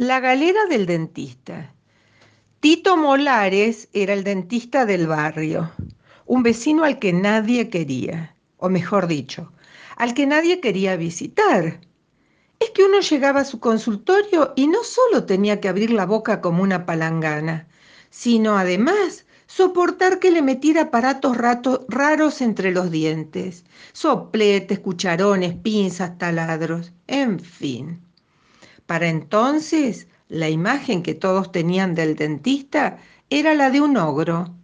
La galera del dentista. Tito Molares era el dentista del barrio, un vecino al que nadie quería, o mejor dicho, al que nadie quería visitar. Es que uno llegaba a su consultorio y no solo tenía que abrir la boca como una palangana, sino además soportar que le metiera aparatos raros entre los dientes, sopletes, cucharones, pinzas, taladros, en fin. Para entonces, la imagen que todos tenían del dentista era la de un ogro.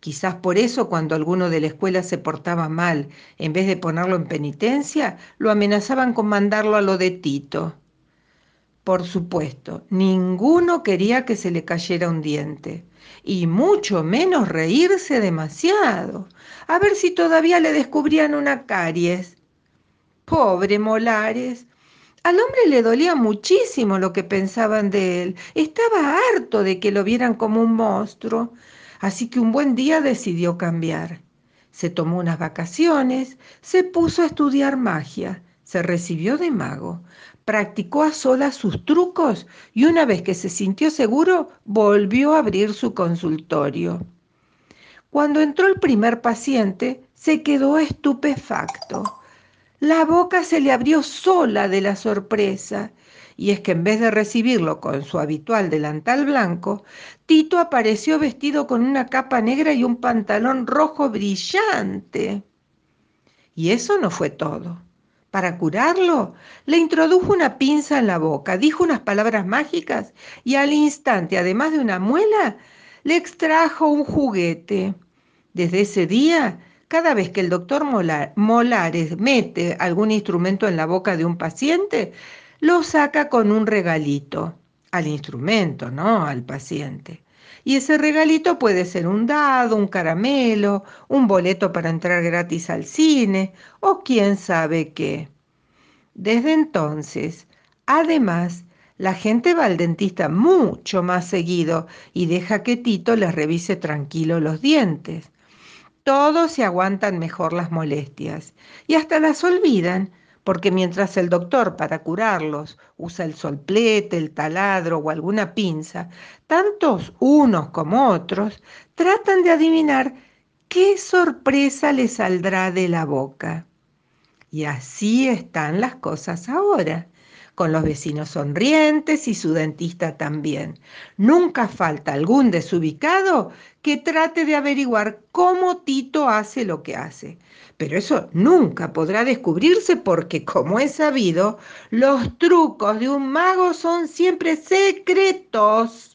Quizás por eso cuando alguno de la escuela se portaba mal, en vez de ponerlo en penitencia, lo amenazaban con mandarlo a lo de Tito. Por supuesto, ninguno quería que se le cayera un diente, y mucho menos reírse demasiado, a ver si todavía le descubrían una caries. Pobre Molares, al hombre le dolía muchísimo lo que pensaban de él. Estaba harto de que lo vieran como un monstruo. Así que un buen día decidió cambiar. Se tomó unas vacaciones, se puso a estudiar magia, se recibió de mago, practicó a solas sus trucos y una vez que se sintió seguro, volvió a abrir su consultorio. Cuando entró el primer paciente, se quedó estupefacto la boca se le abrió sola de la sorpresa, y es que en vez de recibirlo con su habitual delantal blanco, Tito apareció vestido con una capa negra y un pantalón rojo brillante. Y eso no fue todo. Para curarlo, le introdujo una pinza en la boca, dijo unas palabras mágicas y al instante, además de una muela, le extrajo un juguete. Desde ese día, cada vez que el doctor Molares mete algún instrumento en la boca de un paciente, lo saca con un regalito al instrumento, no al paciente. Y ese regalito puede ser un dado, un caramelo, un boleto para entrar gratis al cine o quién sabe qué. Desde entonces, además, la gente va al dentista mucho más seguido y deja que Tito les revise tranquilo los dientes todos se aguantan mejor las molestias y hasta las olvidan, porque mientras el doctor para curarlos usa el solplete, el taladro o alguna pinza, tantos unos como otros tratan de adivinar qué sorpresa le saldrá de la boca. Y así están las cosas ahora con los vecinos sonrientes y su dentista también. Nunca falta algún desubicado que trate de averiguar cómo Tito hace lo que hace. Pero eso nunca podrá descubrirse porque, como es sabido, los trucos de un mago son siempre secretos.